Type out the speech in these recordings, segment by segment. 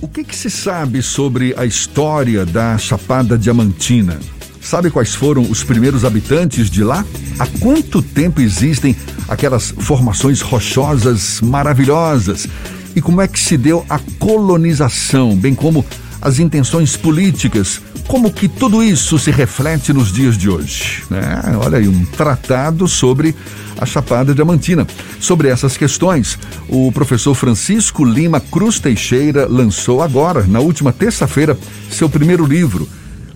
o que, que se sabe sobre a história da Chapada Diamantina? Sabe quais foram os primeiros habitantes de lá? Há quanto tempo existem aquelas formações rochosas maravilhosas? E como é que se deu a colonização, bem como as intenções políticas? Como que tudo isso se reflete nos dias de hoje? É, olha aí, um tratado sobre a Chapada Diamantina. Sobre essas questões, o professor Francisco Lima Cruz Teixeira lançou agora, na última terça-feira, seu primeiro livro.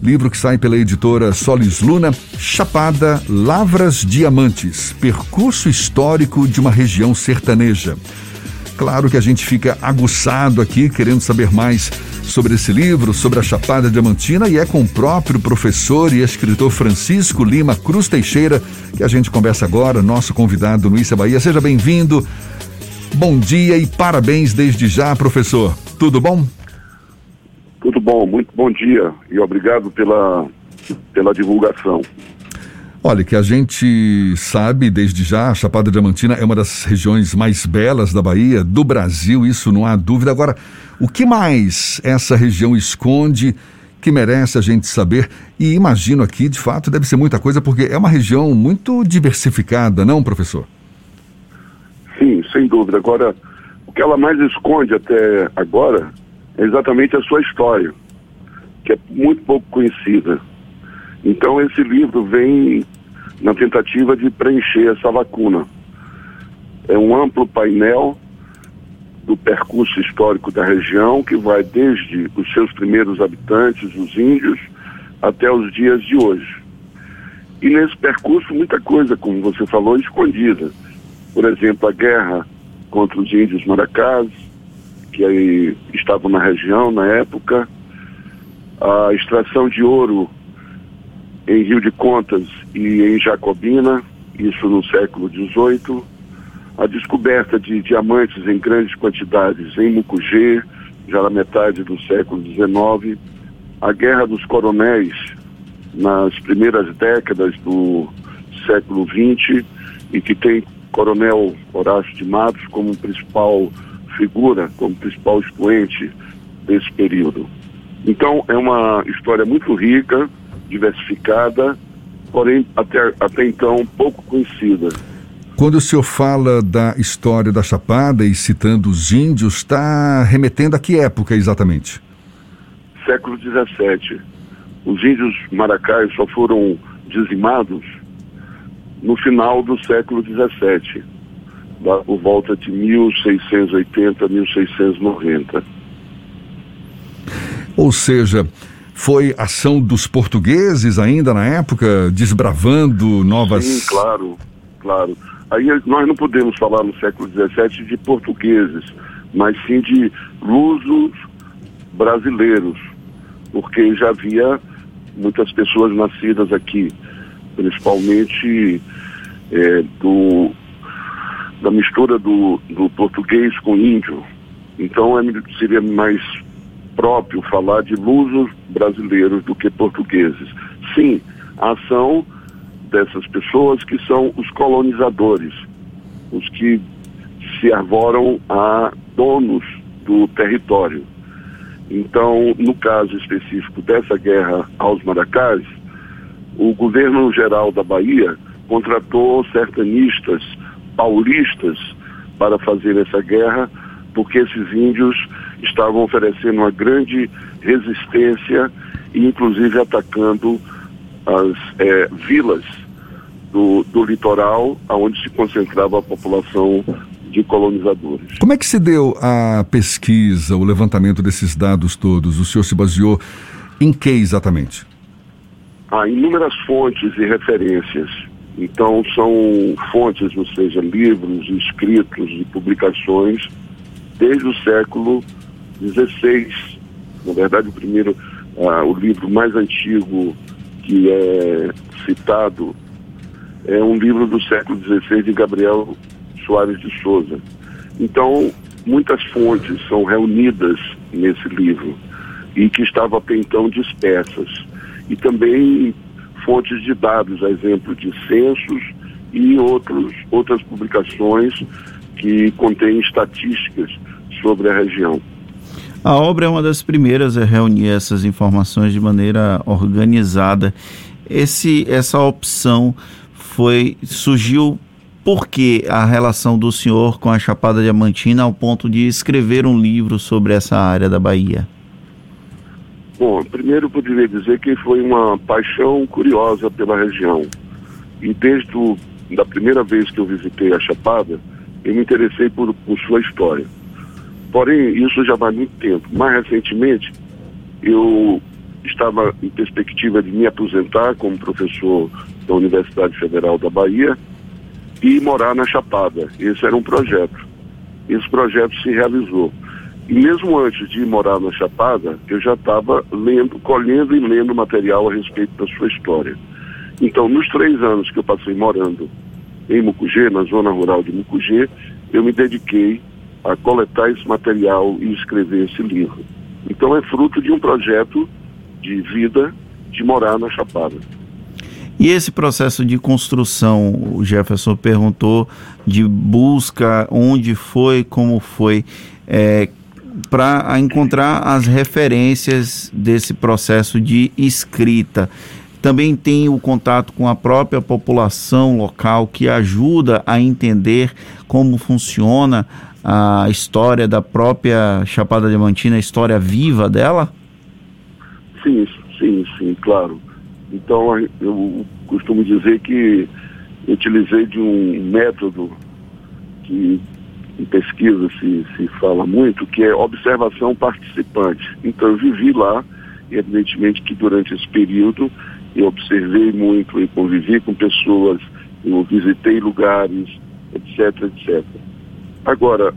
Livro que sai pela editora Solis Luna, Chapada Lavras Diamantes Percurso Histórico de uma Região Sertaneja. Claro que a gente fica aguçado aqui, querendo saber mais sobre esse livro, sobre a Chapada Diamantina, e é com o próprio professor e escritor Francisco Lima Cruz Teixeira que a gente conversa agora, nosso convidado no Issa Bahia. Seja bem-vindo. Bom dia e parabéns desde já, professor. Tudo bom? Tudo bom, muito bom dia e obrigado pela, pela divulgação. Olha, que a gente sabe desde já, a Chapada Diamantina é uma das regiões mais belas da Bahia, do Brasil, isso não há dúvida. Agora, o que mais essa região esconde que merece a gente saber? E imagino aqui, de fato, deve ser muita coisa, porque é uma região muito diversificada, não, professor? Sim, sem dúvida. Agora, o que ela mais esconde até agora é exatamente a sua história, que é muito pouco conhecida. Então esse livro vem na tentativa de preencher essa lacuna. É um amplo painel do percurso histórico da região que vai desde os seus primeiros habitantes, os índios, até os dias de hoje. E nesse percurso muita coisa, como você falou, escondida. Por exemplo, a guerra contra os índios maracás, que aí estavam na região na época, a extração de ouro em Rio de Contas e em Jacobina, isso no século XVIII, a descoberta de diamantes em grandes quantidades em Mucugê, já na metade do século XIX, a Guerra dos Coronéis nas primeiras décadas do século XX e que tem Coronel Horácio de Matos como principal figura, como principal expoente desse período. Então é uma história muito rica, diversificada, porém até, até então pouco conhecida. Quando o senhor fala da história da Chapada e citando os índios, está remetendo a que época exatamente? Século XVII. Os índios maracais só foram dizimados no final do século XVII, por volta de 1680, 1690. Ou seja, foi ação dos portugueses ainda na época, desbravando novas. Sim, claro, claro. Aí nós não podemos falar no século XVII de portugueses, mas sim de lusos brasileiros, porque já havia muitas pessoas nascidas aqui, principalmente é, do, da mistura do, do português com índio. Então é, seria mais próprio falar de lusos brasileiros do que portugueses. Sim, a ação dessas pessoas que são os colonizadores, os que se arvoram a donos do território. Então, no caso específico dessa guerra aos Maracás, o governo geral da Bahia contratou sertanistas paulistas para fazer essa guerra, porque esses índios estavam oferecendo uma grande resistência e inclusive atacando as é, vilas do, do litoral onde se concentrava a população de colonizadores. Como é que se deu a pesquisa, o levantamento desses dados todos? O senhor se baseou em que exatamente? Há inúmeras fontes e referências. Então, são fontes, ou seja, livros, escritos e publicações desde o século 16. Na verdade, o primeiro, ah, o livro mais antigo que é citado é um livro do século XVI de Gabriel Soares de Souza. Então, muitas fontes são reunidas nesse livro e que estavam até então dispersas. E também fontes de dados, a exemplo de censos e outros, outras publicações que contêm estatísticas sobre a região. A obra é uma das primeiras a reunir essas informações de maneira organizada. Esse, essa opção foi surgiu porque a relação do senhor com a Chapada Diamantina ao ponto de escrever um livro sobre essa área da Bahia? Bom, primeiro eu poderia dizer que foi uma paixão curiosa pela região. E desde a da primeira vez que eu visitei a Chapada, eu me interessei por, por sua história. Porém, isso já vai muito tempo. Mais recentemente, eu estava em perspectiva de me aposentar como professor da Universidade Federal da Bahia e morar na Chapada. Esse era um projeto. Esse projeto se realizou. E mesmo antes de morar na Chapada, eu já estava lendo, colhendo e lendo material a respeito da sua história. Então, nos três anos que eu passei morando em Mucugê, na zona rural de Mucugê, eu me dediquei a coletar esse material e escrever esse livro. Então, é fruto de um projeto de vida de morar na Chapada. E esse processo de construção, o Jefferson perguntou, de busca, onde foi, como foi, é, para encontrar as referências desse processo de escrita. Também tem o contato com a própria população local que ajuda a entender como funciona a história da própria Chapada Diamantina, a história viva dela? Sim, sim, sim, claro. Então, eu costumo dizer que utilizei de um método que em pesquisa se, se fala muito, que é observação participante. Então, eu vivi lá, evidentemente que durante esse período eu observei muito e convivi com pessoas, eu visitei lugares, etc, etc. Agora,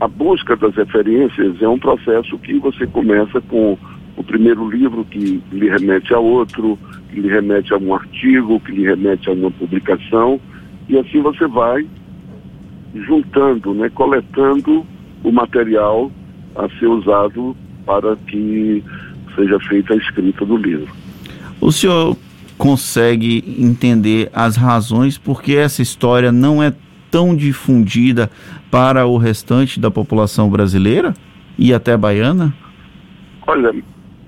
a busca das referências é um processo que você começa com o primeiro livro que lhe remete a outro, que lhe remete a um artigo, que lhe remete a uma publicação, e assim você vai juntando, né, coletando o material a ser usado para que seja feita a escrita do livro. O senhor consegue entender as razões por que essa história não é tão difundida para o restante da população brasileira e até baiana? Olha,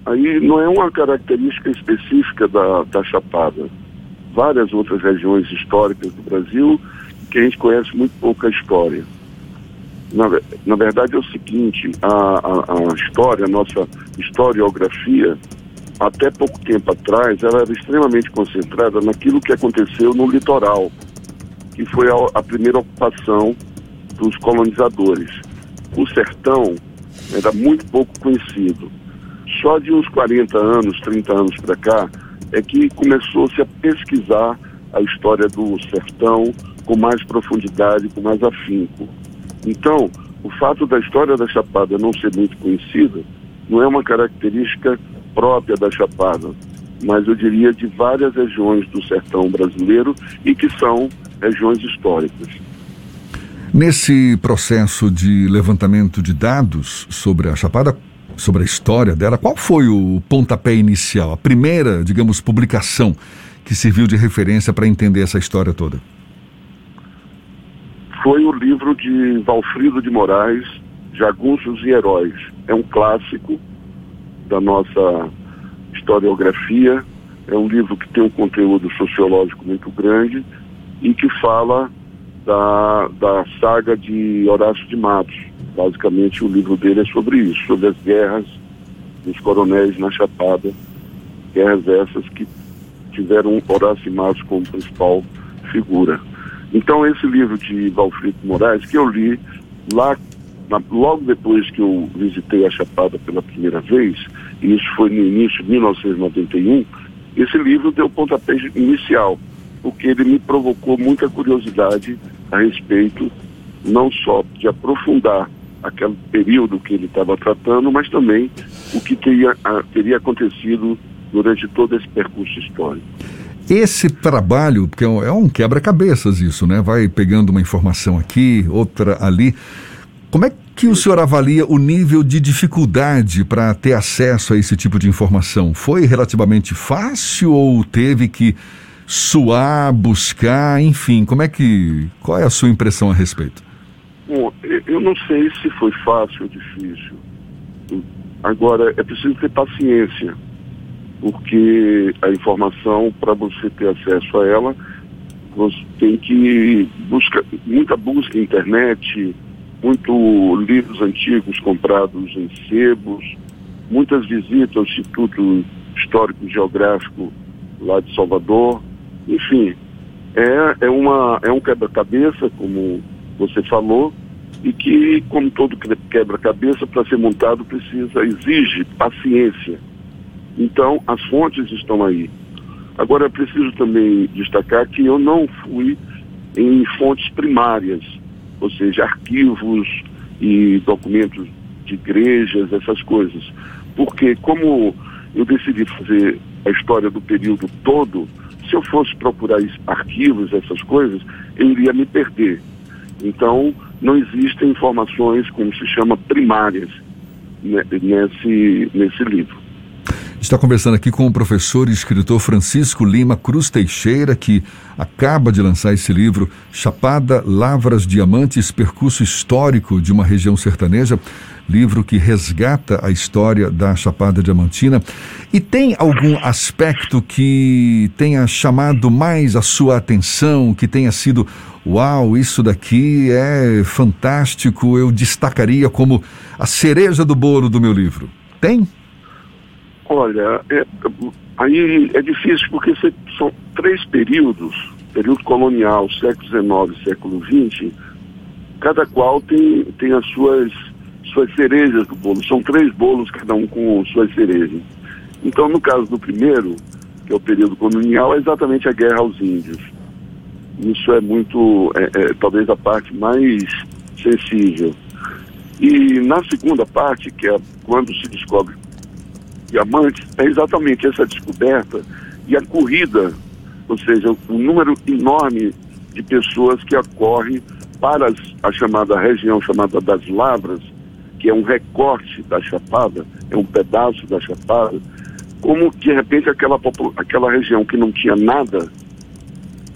aí não é uma característica específica da, da Chapada. Várias outras regiões históricas do Brasil que a gente conhece muito pouca história. Na, na verdade é o seguinte, a, a, a história, a nossa historiografia, até pouco tempo atrás, ela era extremamente concentrada naquilo que aconteceu no litoral, que foi a, a primeira ocupação dos colonizadores. O sertão era muito pouco conhecido. Só de uns 40 anos, 30 anos para cá, é que começou-se a pesquisar a história do sertão com mais profundidade, com mais afinco. Então, o fato da história da Chapada não ser muito conhecida não é uma característica própria da Chapada, mas eu diria de várias regiões do sertão brasileiro e que são regiões históricas. Nesse processo de levantamento de dados sobre a Chapada, sobre a história dela, qual foi o pontapé inicial, a primeira, digamos, publicação que serviu de referência para entender essa história toda? Foi o livro de Valfrido de Moraes, Jagunços e Heróis. É um clássico da nossa historiografia, é um livro que tem um conteúdo sociológico muito grande e que fala da, da saga de Horácio de Matos. Basicamente, o livro dele é sobre isso, sobre as guerras dos coronéis na Chapada, guerras essas que tiveram Horácio Matos como principal figura. Então, esse livro de Valfrito Moraes, que eu li lá, na, logo depois que eu visitei a Chapada pela primeira vez, e isso foi no início de 1991, esse livro deu pontapé inicial, porque ele me provocou muita curiosidade a respeito não só de aprofundar aquele período que ele estava tratando, mas também o que teria, teria acontecido durante todo esse percurso histórico. Esse trabalho, porque é um quebra-cabeças isso, né? Vai pegando uma informação aqui, outra ali. Como é que o senhor avalia o nível de dificuldade para ter acesso a esse tipo de informação? Foi relativamente fácil ou teve que suar, buscar, enfim, como é que. Qual é a sua impressão a respeito? Bom, eu não sei se foi fácil ou difícil Agora, é preciso ter paciência, porque a informação, para você ter acesso a ela, você tem que buscar muita busca na internet, muito livros antigos comprados em sebos, muitas visitas ao Instituto Histórico Geográfico lá de Salvador, enfim, é, é, uma, é um quebra-cabeça, como você falou, e que, como todo quebra-cabeça, para ser montado precisa, exige paciência. Então, as fontes estão aí. Agora, é preciso também destacar que eu não fui em fontes primárias, ou seja, arquivos e documentos de igrejas, essas coisas. Porque, como eu decidi fazer a história do período todo, se eu fosse procurar arquivos, essas coisas, eu iria me perder. Então, não existem informações, como se chama, primárias né, nesse, nesse livro. Está conversando aqui com o professor e escritor Francisco Lima Cruz Teixeira, que acaba de lançar esse livro, Chapada, Lavras, Diamantes, Percurso Histórico de uma Região Sertaneja, livro que resgata a história da Chapada Diamantina. E tem algum aspecto que tenha chamado mais a sua atenção, que tenha sido, uau, isso daqui é fantástico, eu destacaria como a cereja do bolo do meu livro? Tem? Olha, é, aí é difícil porque são três períodos, período colonial, século XIX, século XX, cada qual tem, tem as suas, suas cerejas do bolo. São três bolos, cada um com suas cerejas. Então, no caso do primeiro, que é o período colonial, é exatamente a guerra aos índios. Isso é muito, é, é, talvez a parte mais sensível. E na segunda parte, que é quando se descobre diamantes é exatamente essa descoberta e a corrida, ou seja, o número enorme de pessoas que acorrem para as, a chamada região chamada das Lavras, que é um recorte da Chapada, é um pedaço da Chapada, como de repente aquela, aquela região que não tinha nada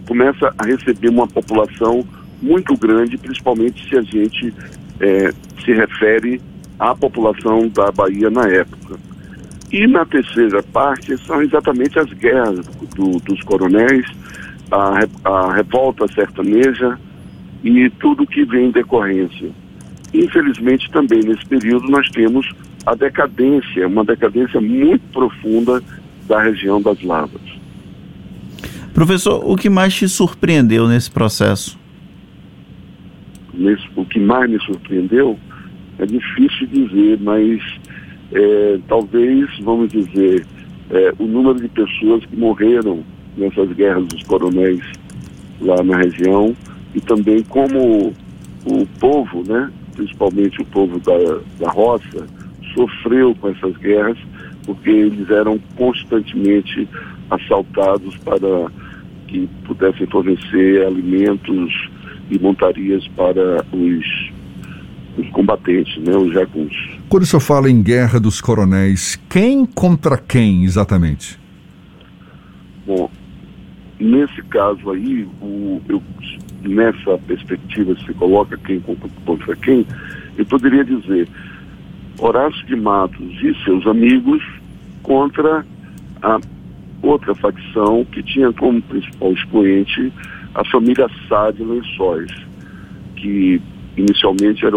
começa a receber uma população muito grande, principalmente se a gente é, se refere à população da Bahia na época. E na terceira parte são exatamente as guerras do, dos coronéis, a, a revolta sertaneja e tudo que vem em decorrência. Infelizmente, também nesse período, nós temos a decadência, uma decadência muito profunda da região das lavas. Professor, o que mais te surpreendeu nesse processo? Nesse, o que mais me surpreendeu é difícil dizer, mas é, talvez, vamos dizer, é, o número de pessoas que morreram nessas guerras dos coronéis lá na região e também como o povo, né, principalmente o povo da, da roça, sofreu com essas guerras porque eles eram constantemente assaltados para que pudessem fornecer alimentos e montarias para os, os combatentes, né, os jagunços. Quando o senhor fala em guerra dos coronéis, quem contra quem exatamente? Bom, nesse caso aí, o, eu, nessa perspectiva se coloca quem contra quem, eu poderia dizer Horácio de Matos e seus amigos contra a outra facção que tinha como principal expoente a família Sá de Lençóis, que inicialmente era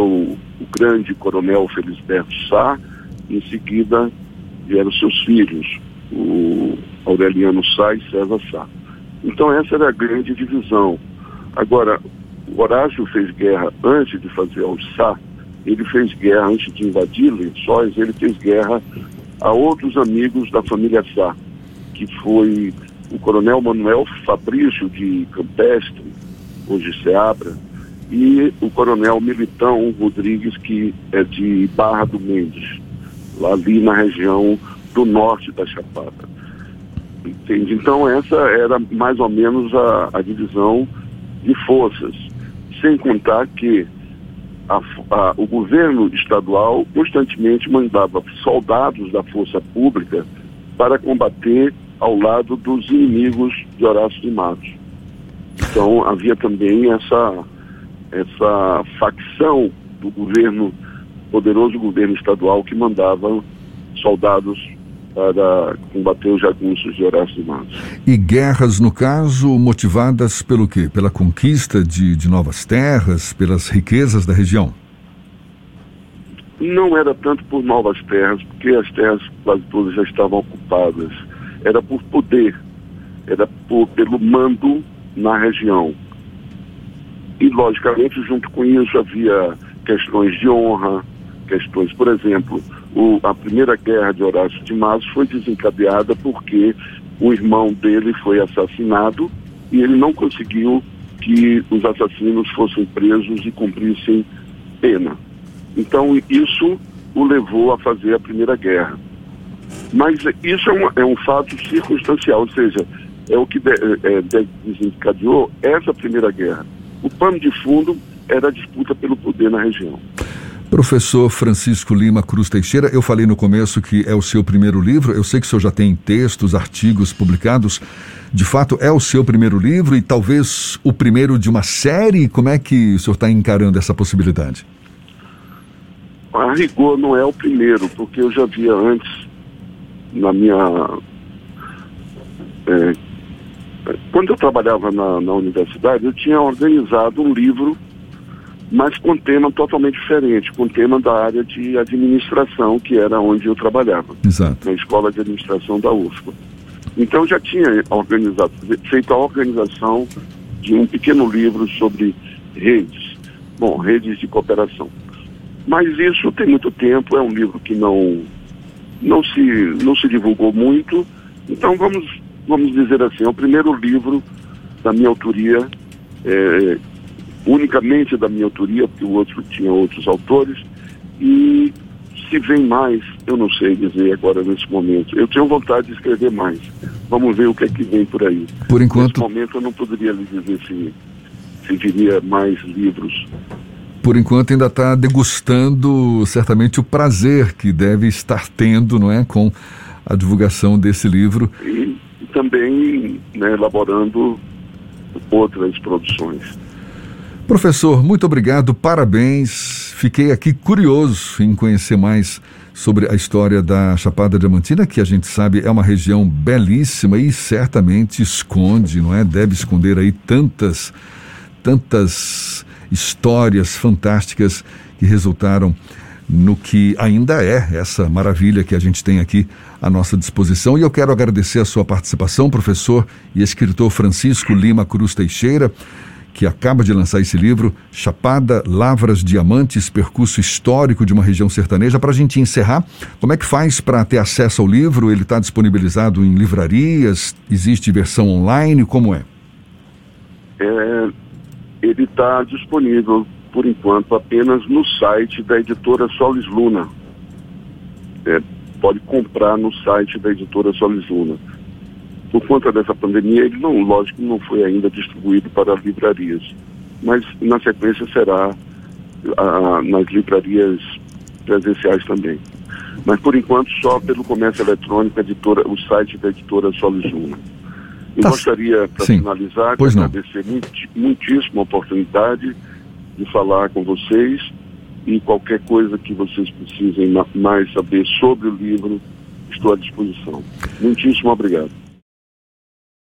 o grande coronel Felisberto Sá, em seguida vieram seus filhos, o Aureliano Sá e César Sá. Então essa era a grande divisão. Agora, o Horácio fez guerra antes de fazer ao Sá, ele fez guerra antes de invadir Lençóis, ele fez guerra a outros amigos da família Sá, que foi o coronel Manuel Fabrício de Campestre, hoje Seabra, e o coronel Militão Rodrigues, que é de Barra do Mendes, ali na região do norte da Chapada. Entende? Então essa era mais ou menos a, a divisão de forças, sem contar que a, a, o governo estadual constantemente mandava soldados da força pública para combater ao lado dos inimigos de Horácio de Matos. Então havia também essa essa facção do governo, poderoso governo estadual que mandava soldados para combater os jagunços de Horácio Matos. E guerras, no caso, motivadas pelo quê? Pela conquista de, de novas terras, pelas riquezas da região? Não era tanto por novas terras, porque as terras quase todas já estavam ocupadas. Era por poder, era por, pelo mando na região. E, logicamente, junto com isso havia questões de honra, questões, por exemplo, o, a primeira guerra de Horácio de Matos foi desencadeada porque o irmão dele foi assassinado e ele não conseguiu que os assassinos fossem presos e cumprissem pena. Então isso o levou a fazer a primeira guerra. Mas isso é, uma, é um fato circunstancial, ou seja, é o que de, é, de, desencadeou essa primeira guerra. O pano de fundo era a disputa pelo poder na região. Professor Francisco Lima Cruz Teixeira, eu falei no começo que é o seu primeiro livro. Eu sei que o senhor já tem textos, artigos publicados. De fato, é o seu primeiro livro e talvez o primeiro de uma série? Como é que o senhor está encarando essa possibilidade? A rigor não é o primeiro, porque eu já via antes, na minha. É, quando eu trabalhava na, na universidade, eu tinha organizado um livro mas com tema totalmente diferente, com tema da área de administração, que era onde eu trabalhava, Exato. na escola de administração da UFPA. Então já tinha organizado, feito a organização de um pequeno livro sobre redes, bom, redes de cooperação. Mas isso tem muito tempo, é um livro que não não se não se divulgou muito. Então vamos vamos dizer assim, é o primeiro livro da minha autoria é, unicamente da minha autoria, porque o outro tinha outros autores, e se vem mais, eu não sei dizer agora nesse momento. Eu tenho vontade de escrever mais. Vamos ver o que é que vem por aí. Por enquanto. Nesse momento eu não poderia lhe dizer se, se viria mais livros. Por enquanto ainda está degustando certamente o prazer que deve estar tendo, não é, com a divulgação desse livro. E, e também né, elaborando outras produções. Professor, muito obrigado, parabéns. Fiquei aqui curioso em conhecer mais sobre a história da Chapada Diamantina, que a gente sabe é uma região belíssima e certamente esconde, não é? Deve esconder aí tantas, tantas histórias fantásticas que resultaram no que ainda é essa maravilha que a gente tem aqui à nossa disposição. E eu quero agradecer a sua participação, professor e escritor Francisco Lima Cruz Teixeira que acaba de lançar esse livro, Chapada, Lavras, Diamantes, Percurso Histórico de uma Região Sertaneja. Para a gente encerrar, como é que faz para ter acesso ao livro? Ele está disponibilizado em livrarias? Existe versão online? Como é? é ele está disponível, por enquanto, apenas no site da editora Solis Luna. É, pode comprar no site da editora Solis Luna por conta dessa pandemia, ele não, lógico, não foi ainda distribuído para livrarias, mas na sequência será nas livrarias presenciais também. Mas por enquanto só pelo comércio eletrônico, editora, o site da editora Solijuna. Eu tá. gostaria, para finalizar, de agradecer muito, muitíssimo a oportunidade de falar com vocês e qualquer coisa que vocês precisem mais saber sobre o livro, estou à disposição. Muitíssimo obrigado.